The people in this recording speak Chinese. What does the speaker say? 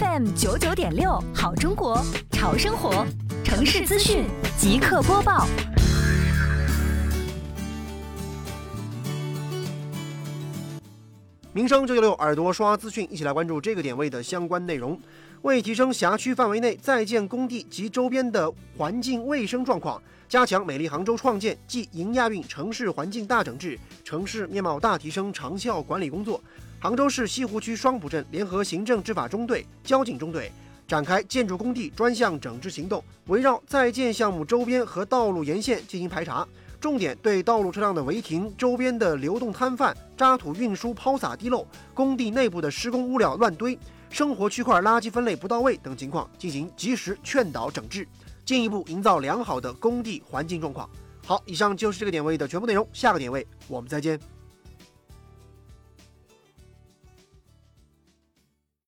FM 九九点六，好中国，潮生活，城市资讯即刻播报。民生九九六耳朵刷资讯，一起来关注这个点位的相关内容。为提升辖区范围内在建工地及周边的环境卫生状况，加强美丽杭州创建暨迎亚运城市环境大整治、城市面貌大提升长效管理工作，杭州市西湖区双浦镇联合行政执法中队、交警中队展开建筑工地专项整治行动，围绕在建项目周边和道路沿线进行排查。重点对道路车辆的违停、周边的流动摊贩、渣土运输抛洒地漏、工地内部的施工物料乱堆、生活区块垃圾分类不到位等情况进行及时劝导整治，进一步营造良好的工地环境状况。好，以上就是这个点位的全部内容，下个点位我们再见。